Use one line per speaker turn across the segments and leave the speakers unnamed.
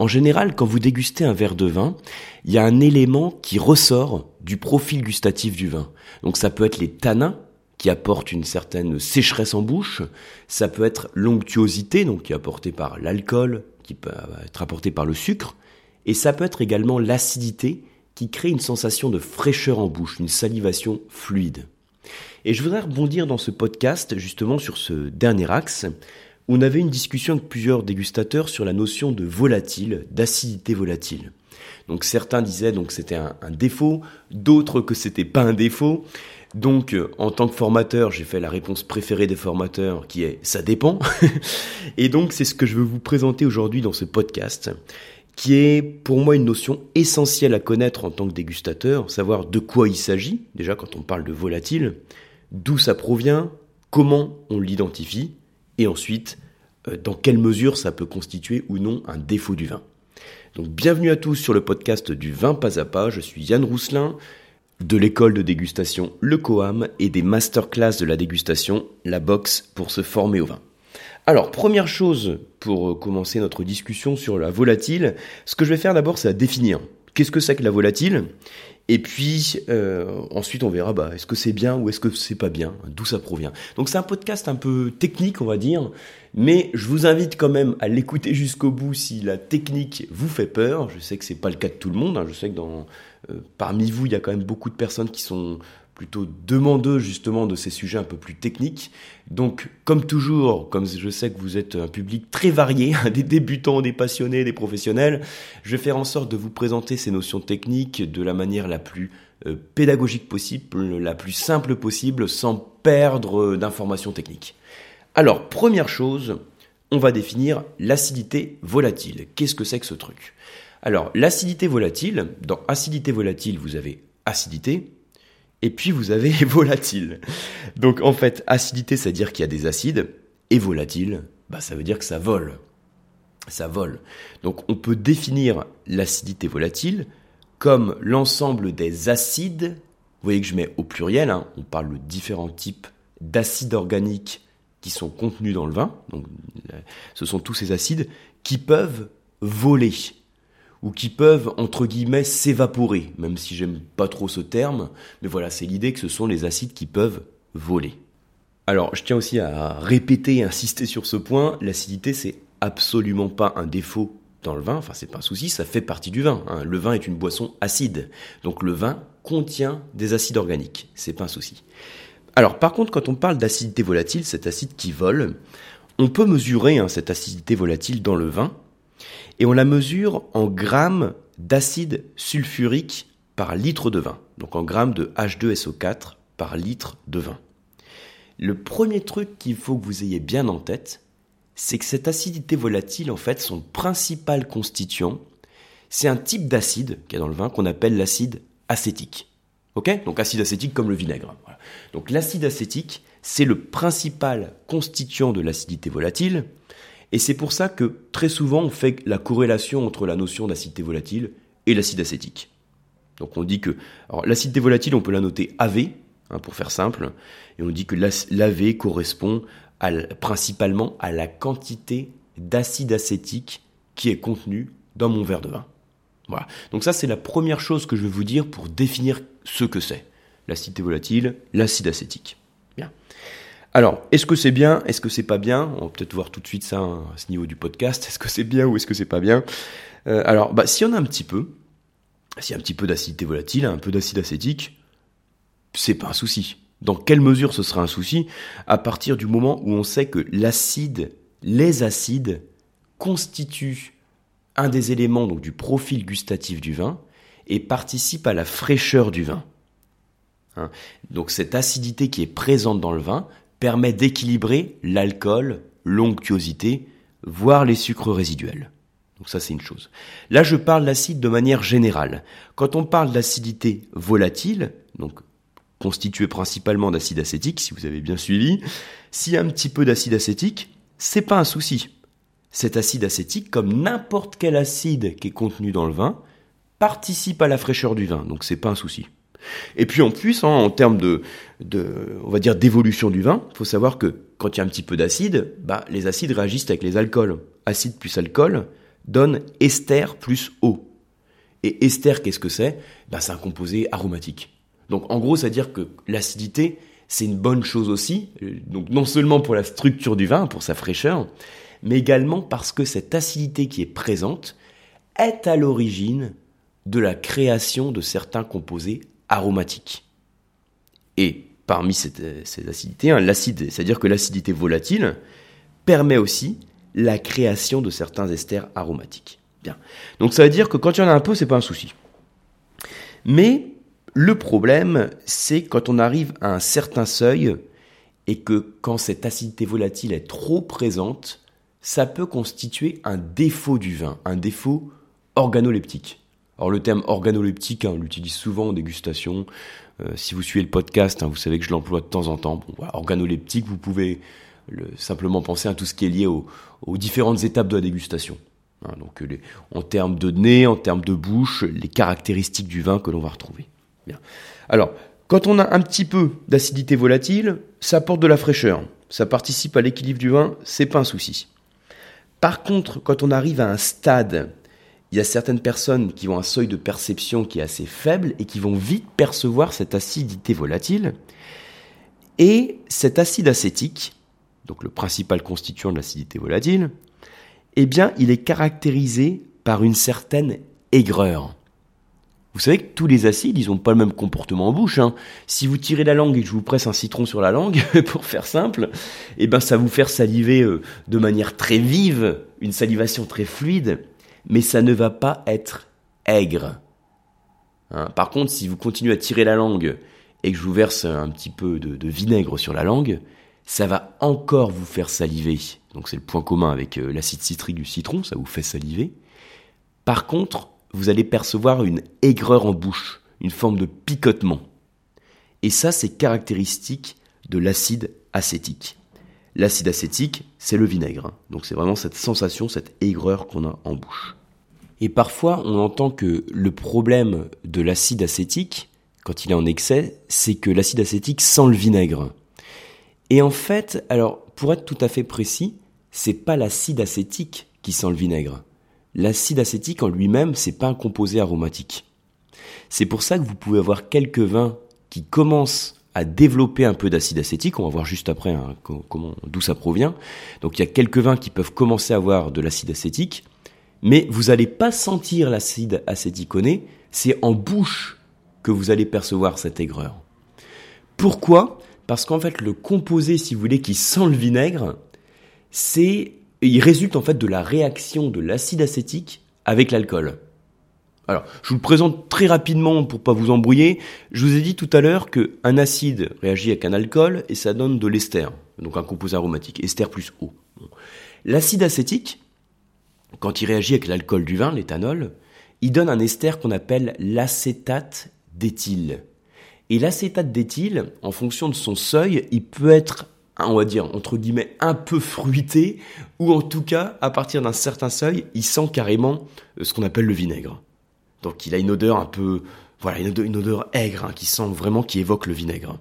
En général, quand vous dégustez un verre de vin, il y a un élément qui ressort du profil gustatif du vin. Donc ça peut être les tanins qui apportent une certaine sécheresse en bouche, ça peut être l'onctuosité, donc qui est apportée par l'alcool, qui peut être apportée par le sucre, et ça peut être également l'acidité qui crée une sensation de fraîcheur en bouche, une salivation fluide. Et je voudrais rebondir dans ce podcast justement sur ce dernier axe, on avait une discussion avec plusieurs dégustateurs sur la notion de volatile, d'acidité volatile. Donc certains disaient donc c'était un, défaut, d'autres que c'était pas un défaut. Donc en tant que formateur, j'ai fait la réponse préférée des formateurs qui est ça dépend. Et donc c'est ce que je veux vous présenter aujourd'hui dans ce podcast qui est pour moi une notion essentielle à connaître en tant que dégustateur, savoir de quoi il s'agit, déjà quand on parle de volatile, d'où ça provient, comment on l'identifie, et ensuite euh, dans quelle mesure ça peut constituer ou non un défaut du vin. Donc bienvenue à tous sur le podcast du vin pas à pas, je suis Yann Rousselin de l'école de dégustation Le Coam et des masterclass de la dégustation La Box pour se former au vin. Alors, première chose pour commencer notre discussion sur la volatile, ce que je vais faire d'abord, c'est à définir. Qu'est-ce que c'est que la volatile? Et puis euh, ensuite on verra bah, est-ce que c'est bien ou est-ce que c'est pas bien, d'où ça provient? Donc c'est un podcast un peu technique on va dire, mais je vous invite quand même à l'écouter jusqu'au bout si la technique vous fait peur. Je sais que c'est pas le cas de tout le monde, hein. je sais que dans, euh, parmi vous il y a quand même beaucoup de personnes qui sont plutôt demandeux justement de ces sujets un peu plus techniques. Donc, comme toujours, comme je sais que vous êtes un public très varié, des débutants, des passionnés, des professionnels, je vais faire en sorte de vous présenter ces notions techniques de la manière la plus euh, pédagogique possible, la plus simple possible, sans perdre d'informations techniques. Alors, première chose, on va définir l'acidité volatile. Qu'est-ce que c'est que ce truc? Alors, l'acidité volatile, dans acidité volatile, vous avez acidité, et puis vous avez volatile. Donc en fait, acidité, ça veut dire qu'il y a des acides, et volatile, bah, ça veut dire que ça vole. Ça vole. Donc on peut définir l'acidité volatile comme l'ensemble des acides, vous voyez que je mets au pluriel, hein, on parle de différents types d'acides organiques qui sont contenus dans le vin, donc ce sont tous ces acides qui peuvent voler ou qui peuvent, entre guillemets, s'évaporer, même si j'aime pas trop ce terme, mais voilà, c'est l'idée que ce sont les acides qui peuvent voler. Alors, je tiens aussi à répéter et insister sur ce point, l'acidité, c'est absolument pas un défaut dans le vin, enfin c'est pas un souci, ça fait partie du vin. Hein. Le vin est une boisson acide, donc le vin contient des acides organiques, c'est pas un souci. Alors par contre, quand on parle d'acidité volatile, cet acide qui vole, on peut mesurer hein, cette acidité volatile dans le vin et on la mesure en grammes d'acide sulfurique par litre de vin, donc en grammes de H2SO4 par litre de vin. Le premier truc qu'il faut que vous ayez bien en tête, c'est que cette acidité volatile, en fait, son principal constituant, c'est un type d'acide qui est dans le vin qu'on appelle l'acide acétique. Donc acide acétique comme le vinaigre. Donc l'acide acétique, c'est le principal constituant de l'acidité volatile. Et c'est pour ça que très souvent on fait la corrélation entre la notion d'acidité volatile et l'acide acétique. Donc on dit que l'acidité volatile, on peut la noter AV, hein, pour faire simple, et on dit que l'AV correspond principalement à la quantité d'acide acétique qui est contenue dans mon verre de vin. Voilà. Donc ça, c'est la première chose que je vais vous dire pour définir ce que c'est. L'acidité volatile, l'acide acétique. Bien. Alors, est-ce que c'est bien Est-ce que c'est pas bien? On va peut-être voir tout de suite ça hein, à ce niveau du podcast. Est-ce que c'est bien ou est-ce que c'est pas bien? Euh, Alors, bah, s'il y en a un petit peu, a un petit peu d'acidité volatile, un peu d'acide acétique, c'est pas un souci. Dans quelle mesure ce sera un souci? À partir du moment où on sait que l'acide, les acides, constituent un des éléments donc, du profil gustatif du vin et participent à la fraîcheur du vin. Hein. donc cette acidité qui est présente dans le vin permet d'équilibrer l'alcool, l'onctuosité, voire les sucres résiduels. Donc ça c'est une chose. Là je parle d'acide de manière générale. Quand on parle d'acidité volatile, donc constituée principalement d'acide acétique, si vous avez bien suivi, s'il y a un petit peu d'acide acétique, c'est pas un souci. Cet acide acétique, comme n'importe quel acide qui est contenu dans le vin, participe à la fraîcheur du vin, donc c'est pas un souci. Et puis en plus, hein, en termes de, on va dire d'évolution du vin, il faut savoir que quand il y a un petit peu d'acide, bah, les acides réagissent avec les alcools. Acide plus alcool donne ester plus eau. Et ester, qu'est-ce que c'est? Ben, C'est un composé aromatique. Donc en gros, c'est-à-dire que l'acidité, c'est une bonne chose aussi, donc non seulement pour la structure du vin, pour sa fraîcheur, mais également parce que cette acidité qui est présente est à l'origine de la création de certains composés aromatiques. Et parmi ces acidités, hein, l'acide, c'est-à-dire que l'acidité volatile permet aussi la création de certains esters aromatiques. Bien. Donc ça veut dire que quand il y en a un peu, c'est pas un souci. Mais le problème, c'est quand on arrive à un certain seuil et que quand cette acidité volatile est trop présente, ça peut constituer un défaut du vin, un défaut organoleptique. Alors le terme organoleptique, hein, on l'utilise souvent en dégustation. Euh, si vous suivez le podcast, hein, vous savez que je l'emploie de temps en temps. Organoleptique, vous pouvez simplement penser à tout ce qui est lié aux, différentes étapes de la dégustation. Hein, donc en termes de nez, en termes de bouche, les caractéristiques du vin que l'on va retrouver. Bien. Alors, quand on a un petit peu d'acidité volatile, ça apporte de la fraîcheur. Ça participe à l'équilibre du vin, c'est pas un souci. Par contre, quand on arrive à un stade, il y a certaines personnes qui ont un seuil de perception qui est assez faible et qui vont vite percevoir cette acidité volatile. Et cet acide acétique, donc le principal constituant de l'acidité volatile, eh bien, il est caractérisé par une certaine aigreur. Vous savez que tous les acides, ils n'ont pas le même comportement en bouche. Hein. Si vous tirez la langue et que je vous presse un citron sur la langue, pour faire simple, eh ben ça va vous faire saliver euh, de manière très vive, une salivation très fluide, mais ça ne va pas être aigre. Hein. Par contre, si vous continuez à tirer la langue et que je vous verse un petit peu de vinaigre sur la langue, ça va encore vous faire saliver. Donc c'est le point commun avec euh, l'acide citrique du citron, ça vous fait saliver. Par contre, vous allez percevoir une aigreur en bouche, une forme de picotement. Et ça, c'est caractéristique de l'acide acétique. L'acide acétique, c'est le vinaigre. Hein. Donc c'est vraiment cette sensation, cette aigreur qu'on a en bouche. Et parfois, on entend que le problème de l'acide acétique, quand il est en excès, c'est que l'acide acétique sent le vinaigre. Et en fait, alors, pour être tout à fait précis, c'est pas l'acide acétique qui sent le vinaigre. L'acide acétique en lui-même, c'est pas un composé aromatique. C'est pour ça que vous pouvez avoir quelques vins qui commencent à développer un peu d'acide acétique. On va voir juste après hein, d'où ça provient. Donc il y a quelques vins qui peuvent commencer à avoir de l'acide acétique, mais vous n'allez pas sentir l'acide acéticoné. C'est en bouche que vous allez percevoir cette aigreur. Pourquoi? Parce qu'en fait, le composé, si vous voulez, qui sent le vinaigre, c'est, il résulte en fait de la réaction de l'acide acétique avec l'alcool. Alors, je vous le présente très rapidement pour pas vous embrouiller. Je vous ai dit tout à l'heure qu'un acide réagit avec un alcool et ça donne de l'ester, donc un composé aromatique, ester plus eau. L'acide acétique, quand il réagit avec l'alcool du vin, l'éthanol, il donne un ester qu'on appelle l'acétate d'éthyle. Et l'acétate d'éthyle, en fonction de son seuil, il peut être, on va dire, entre guillemets, un peu fruité, ou en tout cas, à partir d'un certain seuil, il sent carrément euh, ce qu'on appelle le vinaigre. Donc il a une odeur un peu, voilà, une odeur, aigre, hein, qui sent vraiment, qui évoque le vinaigre.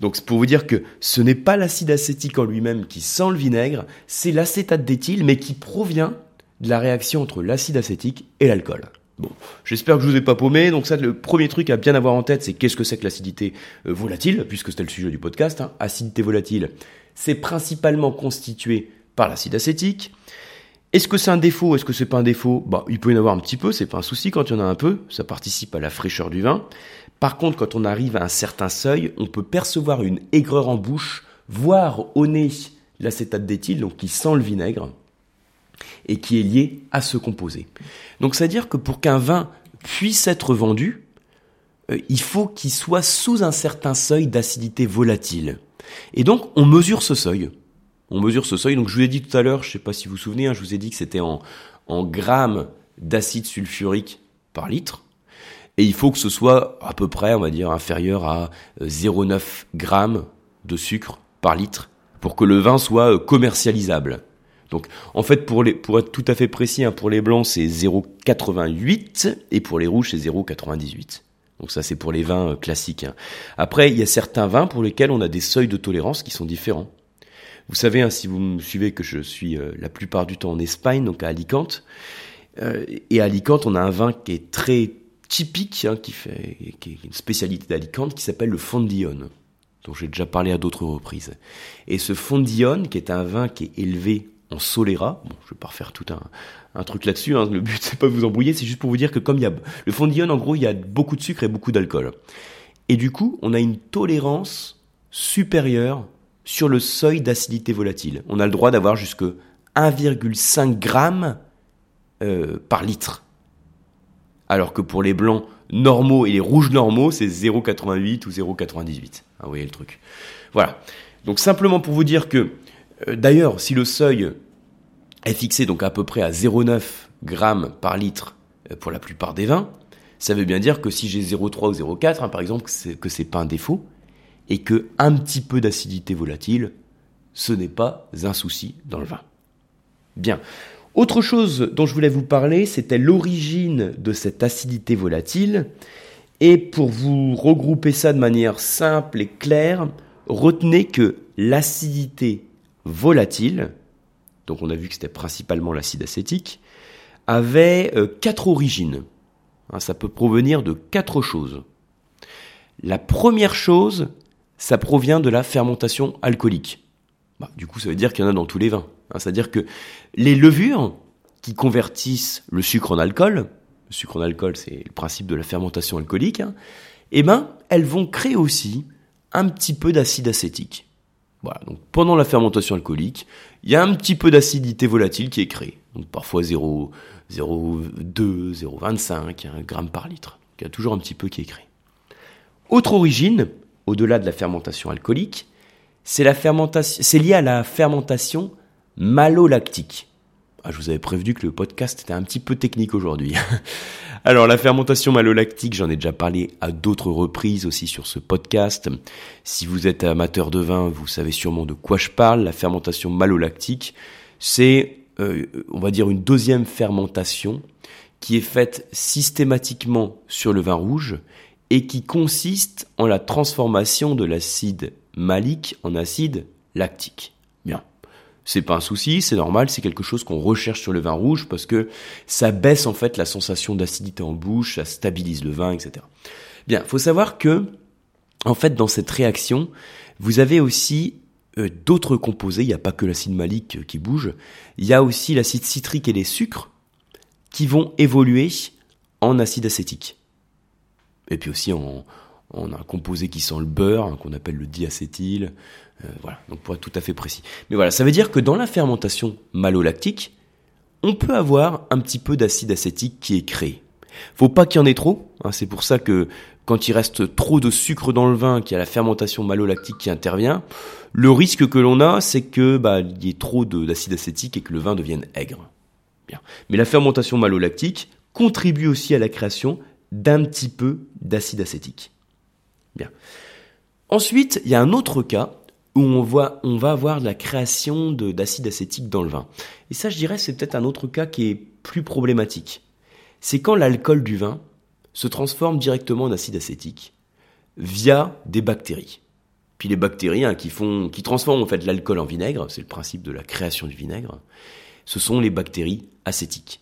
Donc c'est pour vous dire que ce n'est pas l'acide acétique en lui-même qui sent le vinaigre, c'est l'acétate d'éthyle, mais qui provient de la réaction entre l'acide acétique et l'alcool. Bon, j'espère que je vous ai pas paumé. Donc ça, le premier truc à bien avoir en tête, c'est qu'est-ce que c'est que l'acidité euh, volatile, puisque c'était le sujet du podcast. Hein. Acidité volatile, c'est principalement constitué par l'acide acétique. Est-ce que c'est un défaut? Est-ce que c'est pas un défaut? Bah, il peut y en avoir un petit peu. C'est pas un souci quand il y en a un peu. Ça participe à la fraîcheur du vin. Par contre, quand on arrive à un certain seuil, on peut percevoir une aigreur en bouche, voire au nez l'acétate d'éthyle, donc qui sent le vinaigre et qui est lié à ce composé. Donc c'est-à-dire que pour qu'un vin puisse être vendu, euh, il faut qu'il soit sous un certain seuil d'acidité volatile. Et donc on mesure ce seuil. On mesure ce seuil. Donc je vous ai dit tout à l'heure, je ne sais pas si vous vous souvenez, hein, je vous ai dit que c'était en, grammes d'acide sulfurique par litre. Et il faut que ce soit à peu près, on va dire, inférieur à 0,9 euh, grammes de sucre par litre pour que le vin soit euh, commercialisable. Donc en fait pour être tout à fait précis, hein, pour les blancs c'est 0,88 et pour les rouges c'est 0,98. Donc ça c'est pour les vins euh, classiques. Hein. Après il y a certains vins pour lesquels on a des seuils de tolérance qui sont différents. Vous savez, hein, si vous me suivez, que je suis euh, la plupart du temps en Espagne, donc à Alicante. Euh, et à Alicante, on a un vin qui est très typique, hein, qui, fait, est une spécialité d'Alicante, qui s'appelle le Fondillon, dont j'ai déjà parlé à d'autres reprises. Et ce Fondillon, qui est un vin qui est élevé en Solera, bon, je vais pas refaire tout un, truc là-dessus, hein, le but c'est pas vous embrouiller, c'est juste pour vous dire que comme il y a le Fondillon, en gros, il y a beaucoup de sucre et beaucoup d'alcool. Et du coup, on a une tolérance supérieure sur le seuil d'acidité volatile. On a le droit d'avoir jusque 1,5 g euh, par litre. Alors que pour les blancs normaux et les rouges normaux, c'est 0,88 ou 0,98. Ah, vous voyez le truc. Voilà. Donc simplement pour vous dire que, euh, d'ailleurs, si le seuil est fixé donc à peu près à 0,9 g par litre euh, pour la plupart des vins, ça veut bien dire que si j'ai 0,3 ou 0,4, hein, par exemple, que c'est pas un défaut, et que un petit peu d'acidité volatile, ce n'est pas un souci dans le vin. Bien. Autre chose dont je voulais vous parler, c'était l'origine de cette acidité volatile. Et pour vous regrouper ça de manière simple et claire, retenez que l'acidité volatile, donc on a vu que c'était principalement l'acide acétique, avait euh, quatre origines. Hein, ça peut provenir de quatre choses. La première chose, ça provient de la fermentation alcoolique. Bah, du coup, ça veut dire qu'il y en a dans tous les vins. Hein. C'est-à-dire que les levures qui convertissent le sucre en alcool, le sucre en alcool, c'est le principe de la fermentation alcoolique, hein, eh ben, elles vont créer aussi un petit peu d'acide acétique. Voilà, donc pendant la fermentation alcoolique, il y a un petit peu d'acidité volatile qui est créée. Donc parfois 0,2, 0,25 g par litre. il y a toujours un petit peu qui est créé. Autre origine, au-delà de la fermentation alcoolique, c'est lié à la fermentation malolactique. Ah, je vous avais prévenu que le podcast était un petit peu technique aujourd'hui. Alors la fermentation malolactique, j'en ai déjà parlé à d'autres reprises aussi sur ce podcast. Si vous êtes amateur de vin, vous savez sûrement de quoi je parle. La fermentation malolactique, c'est, euh, on va dire, une deuxième fermentation qui est faite systématiquement sur le vin rouge et qui consiste en la transformation de l'acide malique en acide lactique. Bien. C'est pas un souci, c'est normal, c'est quelque chose qu'on recherche sur le vin rouge parce que ça baisse en fait la sensation d'acidité en bouche, ça stabilise le vin, etc. Bien, faut savoir que, en fait, dans cette réaction, vous avez aussi euh, d'autres composés, il n'y a pas que l'acide malique euh, qui bouge, il y a aussi l'acide citrique et les sucres qui vont évoluer en acide acétique. Et puis aussi, on, a un composé qui sent le beurre, hein, qu'on appelle le diacétyl. Euh, voilà, donc pour être tout à fait précis. Mais voilà, ça veut dire que dans la fermentation malolactique, on peut avoir un petit peu d'acide acétique qui est créé. Faut pas qu'il y en ait trop. Hein, c'est pour ça que quand il reste trop de sucre dans le vin, qu'il y a la fermentation malolactique qui intervient, le risque que l'on a, c'est que bah, il y ait trop d'acide acétique et que le vin devienne aigre. Mais la fermentation malolactique contribue aussi à la création d'un petit peu d'acide acétique. Bien. Ensuite, il y a un autre cas où on, voit, on va avoir la création d'acide acétique dans le vin. Et ça, je dirais, c'est peut-être un autre cas qui est plus problématique. C'est quand l'alcool du vin se transforme directement en acide acétique via des bactéries. Puis les bactéries hein, qui font, qui transforment en fait l'alcool en vinaigre, c'est le principe de la création du vinaigre. Ce sont les bactéries acétiques.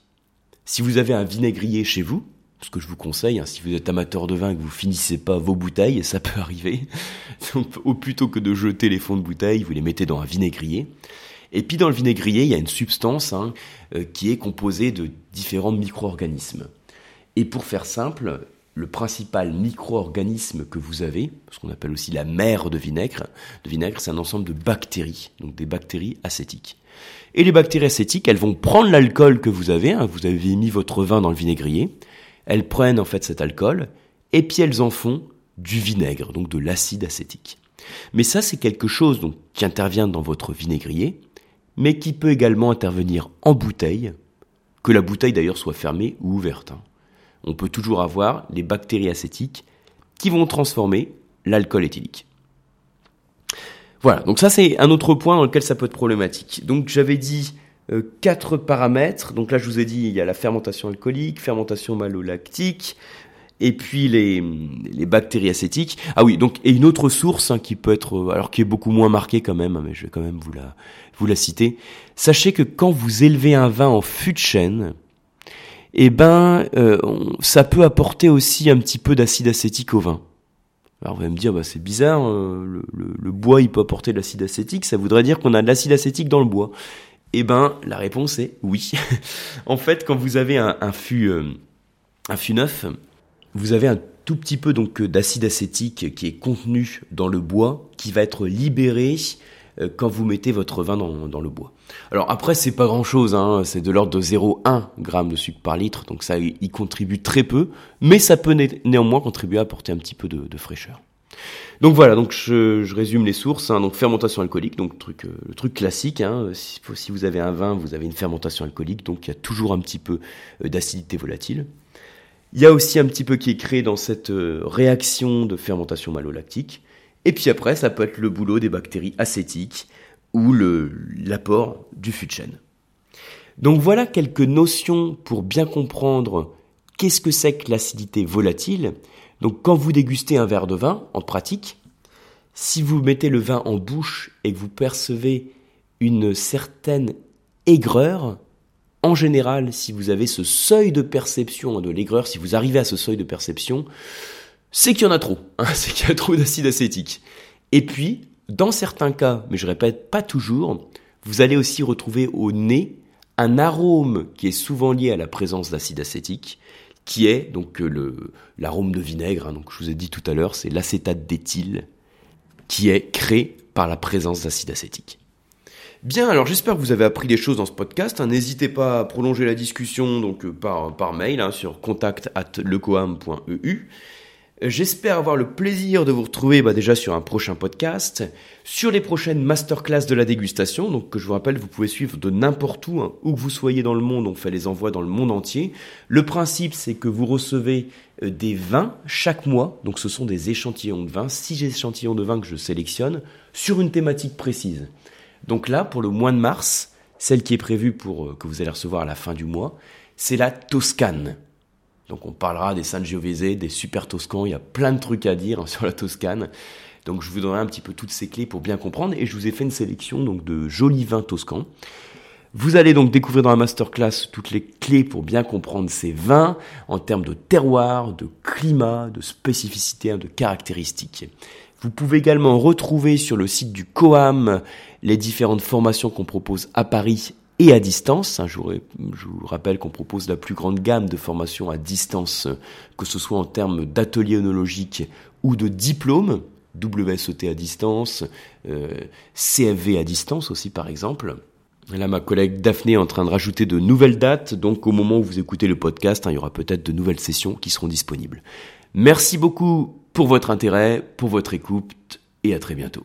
Si vous avez un vinaigrier chez vous, ce que je vous conseille, hein, si vous êtes amateur de vin et que vous finissez pas vos bouteilles, ça peut arriver, au plutôt que de jeter les fonds de bouteille, vous les mettez dans un vinaigrier. Et puis dans le vinaigrier, il y a une substance hein, euh, qui est composée de différents micro-organismes. Et pour faire simple, le principal micro-organisme que vous avez, ce qu'on appelle aussi la mer de vinaigre, de vinaigre, c'est un ensemble de bactéries, donc des bactéries acétiques. Et les bactéries acétiques, elles vont prendre l'alcool que vous avez, hein, vous avez mis votre vin dans le vinaigrier, elles prennent en fait cet alcool et puis elles en font du vinaigre, donc de l'acide acétique. Mais ça, c'est quelque chose qui intervient dans votre vinaigrier, mais qui peut également intervenir en bouteille, que la bouteille d'ailleurs soit fermée ou ouverte. Hein. On peut toujours avoir les bactéries acétiques qui vont transformer l'alcool éthylique. Voilà, donc ça c'est un autre point dans lequel ça peut être problématique. Donc j'avais dit quatre paramètres. Donc là, je vous ai dit, il y a la fermentation alcoolique, fermentation malolactique, et puis les, les bactéries acétiques. Ah oui, donc et une autre source hein, qui peut être, euh, alors qui est beaucoup moins marquée quand même, hein, mais je vais quand même vous la, vous la citer. Sachez que quand vous élevez un vin en fût de chêne, eh ben, euh, ça peut apporter aussi un petit peu d'acide acétique au vin. Alors vous allez me dire, bah, c'est bizarre, euh, le, le, bois il peut apporter de l'acide acétique, ça voudrait dire qu'on a de l'acide acétique dans le bois. Eh ben, la réponse est oui. en fait, quand vous avez un, fût, un fût neuf, vous avez un tout petit peu donc d'acide acétique qui est contenu dans le bois, qui va être libéré euh, quand vous mettez votre vin dans, le bois. Alors après c'est pas grand chose, hein, c'est de l'ordre de 0,1 g de sucre par litre, donc ça y contribue très peu, mais ça peut néanmoins contribuer à apporter un petit peu de, fraîcheur. Donc voilà, donc je, résume les sources. Hein, donc fermentation alcoolique, donc le truc, euh, le truc classique. Hein, si, si, vous avez un vin, vous avez une fermentation alcoolique, donc il y a toujours un petit peu euh, d'acidité volatile. Il y a aussi un petit peu qui est créé dans cette euh, réaction de fermentation malolactique. Et puis après, ça peut être le boulot des bactéries acétiques ou l'apport du fût de chêne. Donc voilà quelques notions pour bien comprendre qu'est-ce que c'est que l'acidité volatile. Donc quand vous dégustez un verre de vin, en pratique, si vous mettez le vin en bouche et que vous percevez une certaine aigreur, en général, si vous avez ce seuil de perception de l'aigreur, si vous arrivez à ce seuil de perception, c'est qu'il y en a trop, hein, c'est qu'il y a trop d'acide acétique. Et puis, dans certains cas, mais je répète pas toujours, vous allez aussi retrouver au nez un arôme qui est souvent lié à la présence d'acide acétique, qui est donc le l'arôme de vinaigre. Hein, je vous ai dit tout à l'heure, c'est l'acétate d'éthyle qui est créé par la présence d'acide acétique. Bien, alors j'espère que vous avez appris des choses dans ce podcast. Hein. N'hésitez pas à prolonger la discussion donc euh, par, par mail hein, sur contact at lecoam.eu. J'espère avoir le plaisir de vous retrouver bah, déjà sur un prochain podcast, sur les prochaines masterclass de la dégustation, donc que je vous rappelle, vous pouvez suivre de n'importe où, hein, où que vous soyez dans le monde, on fait les envois dans le monde entier. Le principe, c'est que vous recevez euh, des vins chaque mois, donc ce sont des échantillons de vins, six échantillons de vins que je sélectionne, sur une thématique précise. Donc là, pour le mois de mars, celle qui est prévue pour euh, que vous allez recevoir à la fin du mois, c'est la Toscane. Donc on parlera des Sangiovese, des super Toscans, il y a plein de trucs à dire hein, sur la Toscane. Donc je vous donnerai un petit peu toutes ces clés pour bien comprendre et je vous ai fait une sélection donc de jolis vins toscans. Vous allez donc découvrir dans la masterclass toutes les clés pour bien comprendre ces vins en termes de terroir, de climat, de spécificité, hein, de caractéristiques. Vous pouvez également retrouver sur le site du COAM les différentes formations qu'on propose à Paris et à distance. Je vous rappelle qu'on propose la plus grande gamme de formations à distance, que ce soit en termes d'ateliers œnologiques ou de diplômes, WSET à distance, euh, CFV à distance aussi par exemple. là, ma collègue Daphné est en train de rajouter de nouvelles dates, donc au moment où vous écoutez le podcast, hein, il y aura peut-être de nouvelles sessions qui seront disponibles. Merci beaucoup pour votre intérêt, pour votre écoute et à très bientôt.